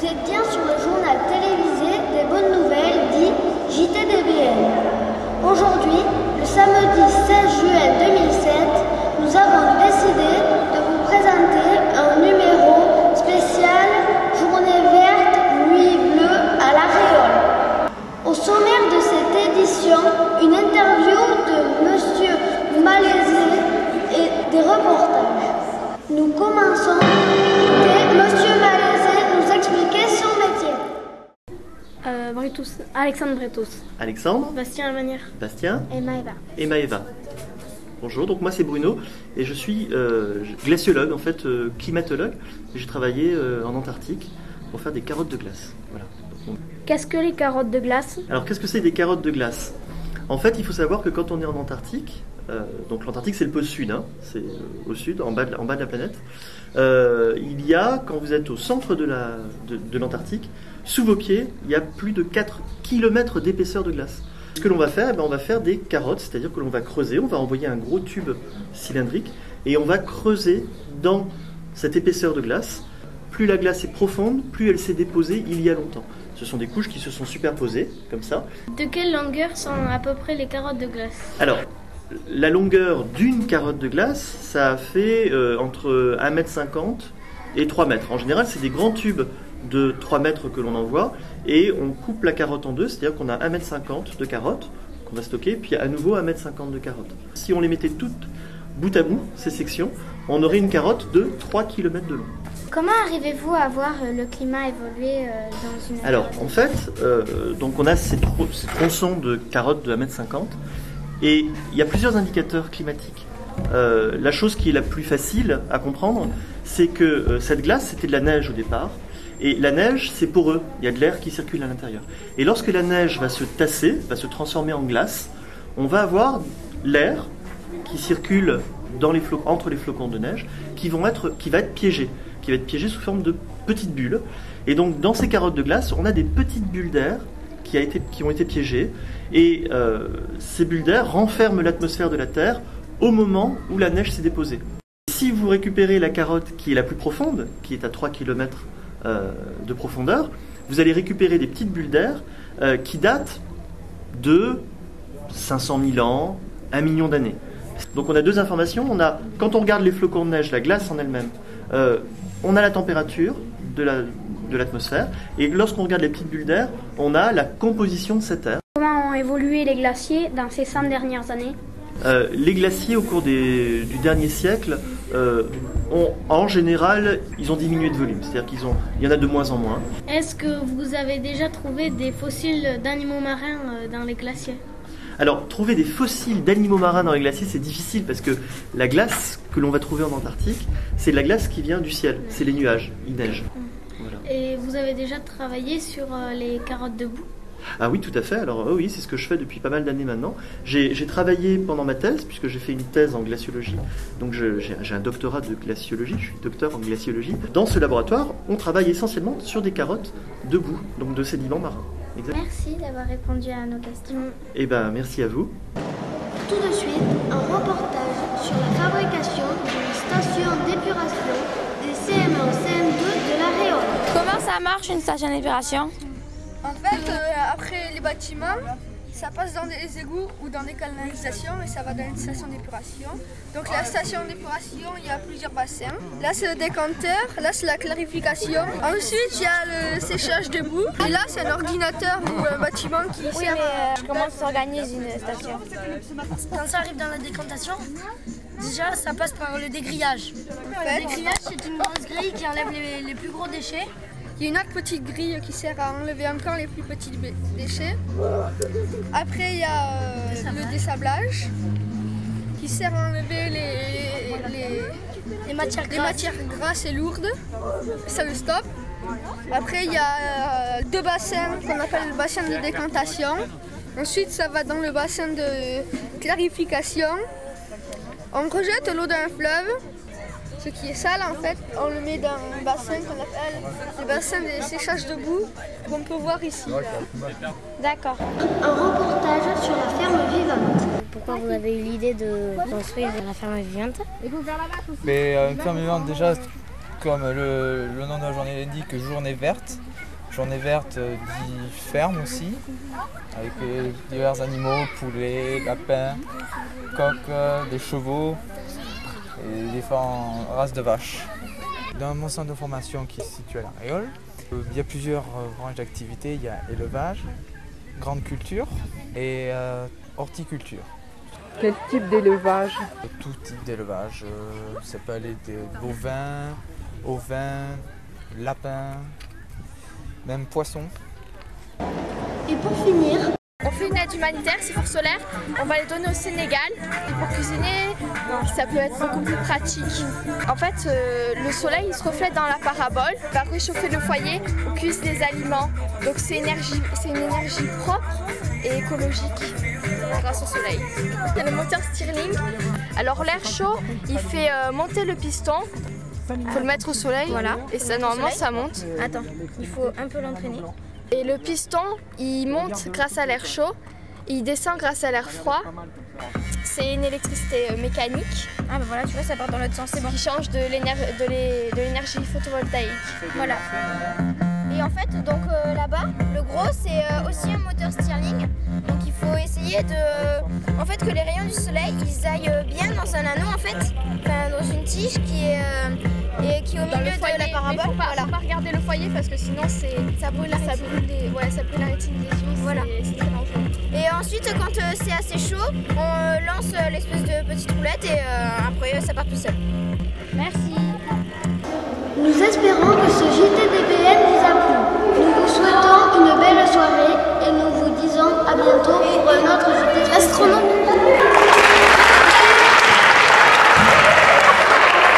Vous êtes bien sur le journal télévisé des bonnes nouvelles dit JTDBN. Aujourd'hui, le samedi 16 juin 2007, nous avons décidé de vous présenter un numéro spécial Journée verte, nuit bleue à la Réole. Au sommaire de cette édition, une interview de Monsieur Malaisé et des reportages. Nous commençons Alexandre Bretos, Alexandre, Bastien Almanière Bastien et Maëva. et Maëva. Bonjour, donc moi c'est Bruno et je suis euh, glaciologue, en fait euh, climatologue. J'ai travaillé euh, en Antarctique pour faire des carottes de glace. Voilà. Qu'est-ce que les carottes de glace? Alors qu'est-ce que c'est des carottes de glace? En fait, il faut savoir que quand on est en Antarctique, donc l'Antarctique c'est le pôle sud, hein, c'est euh, au sud, en bas de la, en bas de la planète, euh, il y a, quand vous êtes au centre de la- de, de l'Antarctique, sous vos pieds, il y a plus de 4 km d'épaisseur de glace. Ce que l'on va faire, eh ben, on va faire des carottes, c'est-à-dire que l'on va creuser, on va envoyer un gros tube cylindrique et on va creuser dans cette épaisseur de glace. Plus la glace est profonde, plus elle s'est déposée il y a longtemps. Ce sont des couches qui se sont superposées, comme ça. De quelle longueur sont à peu près les carottes de glace? Alors, la longueur d'une carotte de glace, ça fait euh, entre 1m50 et 3 mètres. En général, c'est des grands tubes de 3 mètres que l'on envoie et on coupe la carotte en deux, c'est-à-dire qu'on a 1m50 de carottes qu'on va stocker, puis à nouveau 1m50 de carottes. Si on les mettait toutes bout à bout, ces sections, on aurait une carotte de 3 km de long. Comment arrivez-vous à voir euh, le climat évoluer euh, dans une Alors, en fait, euh, donc on a ces tronçons de carottes de 1m50 et il y a plusieurs indicateurs climatiques. Euh, la chose qui est la plus facile à comprendre, c'est que euh, cette glace, c'était de la neige au départ. Et la neige, c'est poreux, il y a de l'air qui circule à l'intérieur. Et lorsque la neige va se tasser, va se transformer en glace, on va avoir l'air qui circule dans les entre les flocons de neige, qui, vont être, qui va être piégé, qui va être piégé sous forme de petites bulles. Et donc dans ces carottes de glace, on a des petites bulles d'air qui, ont été piégées, et euh, ces bulles d'air renferment l'atmosphère de la Terre au moment où la neige s'est déposée. Si vous récupérez la carotte qui est la plus profonde, qui est à 3 km de profondeur, vous allez récupérer des petites bulles d'air euh, qui datent de 500 000 ans, 1 million d'années. Donc on a deux informations. On a, quand on regarde les flocons de neige, la glace en elle-même, euh, on a la température de la- de l'atmosphère, et lorsqu'on regarde les petites bulles d'air, on a la composition de cet air. Comment ont évolué les glaciers dans ces 100 dernières années Euh, les glaciers au cours des- du dernier siècle euh, ont, en général, ils ont diminué de volume, c'est-à-dire qu'ils ont, il y en a de moins en moins. Est-ce que vous avez déjà trouvé des fossiles d'animaux marins euh, dans les glaciers Alors, trouver des fossiles d'animaux marins dans les glaciers, c'est difficile parce que la glace que l'on va trouver en Antarctique, c'est de la glace qui vient du ciel, c'est les nuages, il neige. Et vous avez déjà travaillé sur euh, les carottes de boue Ah oui, tout à fait. Alors euh, oui, c'est ce que je fais depuis pas mal d'années maintenant. J'ai travaillé pendant ma thèse, puisque j'ai fait une thèse en glaciologie. Donc j'ai un doctorat de glaciologie, je suis docteur en glaciologie. Dans ce laboratoire, on travaille essentiellement sur des carottes debout, donc de sédiments marins. Exact. Merci d'avoir répondu à nos questions. Eh ben, merci à vous. Tout de suite, un reportage sur la fabrication d'une station d'épuration des CM1 CM2 ça marche une station d'épuration En fait, euh, après les bâtiments, ça passe dans des égouts ou dans des canalisations et ça va dans une station d'épuration. Donc la station d'épuration, il y a plusieurs bassins. Là, c'est le décanteur, là, c'est la clarification. Ensuite, il y a le séchage debout. Et là, c'est un ordinateur ou un bâtiment qui Oui, sert mais à... euh, comment s'organise une station Quand ça arrive dans la décantation, déjà ça passe par le dégrillage. Le dégrillage, c'est une grosse grille qui enlève les, les plus gros déchets. Il y a une autre petite grille qui sert à enlever encore les plus petits déchets. Après, il y a euh, le dessablage qui sert à enlever les- les, Les matières les grasses. matières grasses et lourdes. Ça le stop. Après, il y a euh, deux bassins qu'on appelle le bassin de décantation. Ensuite, ça va dans le bassin de clarification. On rejette l'eau d'un fleuve, ce qui est sale en fait. On le met dans un bassin qu'on appelle le bassin de séchage de boue, qu'on peut voir ici. D'accord. Un reportage sur la ferme vivante. Pourquoi vous avez eu l'idée de construire la ferme vivante Mais euh, une ferme vivante, déjà, comme le, nom de la journée l'indique, journée verte. Journée verte dit ferme aussi, avec divers animaux, poulets, lapins, coqs, des chevaux et différentes races de vaches. Dans mon centre de formation qui se situe à La Réole, il y a plusieurs branches d'activité. Il y a élevage, grande culture et euh, horticulture. Quel type d'élevage? Tout type d'élevage. Euh, ça peut aller des bovins, ovins, lapins, même poissons. Et pour finir, on fait une aide humanitaire, c'est pour solaire. On va les donner au Sénégal. Et pour cuisiner, ça peut être beaucoup plus pratique. En fait, euh, le soleil il se reflète dans la parabole, va réchauffer le foyer, on cuise des aliments. Donc c'est une énergie propre et écologique grâce au soleil. Il y a le moteur Stirling. Alors l'air chaud, il fait euh, monter le piston. Il faut le mettre au soleil. Voilà. Et ça, normalement, ça monte. Attends, il faut un peu l'entraîner. Et le piston, il monte grâce à l'air chaud, il descend grâce à l'air froid. C'est une électricité euh, mécanique. Ah bah voilà, tu vois, ça part dans l'autre sens, c'est bon. Qui change de l'énergie photovoltaïque. Voilà. Et en fait, donc euh, là-bas, le gros, c'est euh, aussi un moteur Stirling. Donc il faut essayer de, en fait, que les rayons du soleil, ils aillent bien dans un anneau, en fait, dans une tige qui est et qui est au milieu de la parabole. Il ne faut pas, regarder le foyer parce que sinon ça brûle la ça brûle, ça brûle la rétine des yeux. Voilà. C'est très dangereux. Et ensuite, quand euh, c'est assez chaud, on euh, lance euh, l'espèce de petite roulette et après ça part tout seul. Merci. Nous espérons que ce JTDBN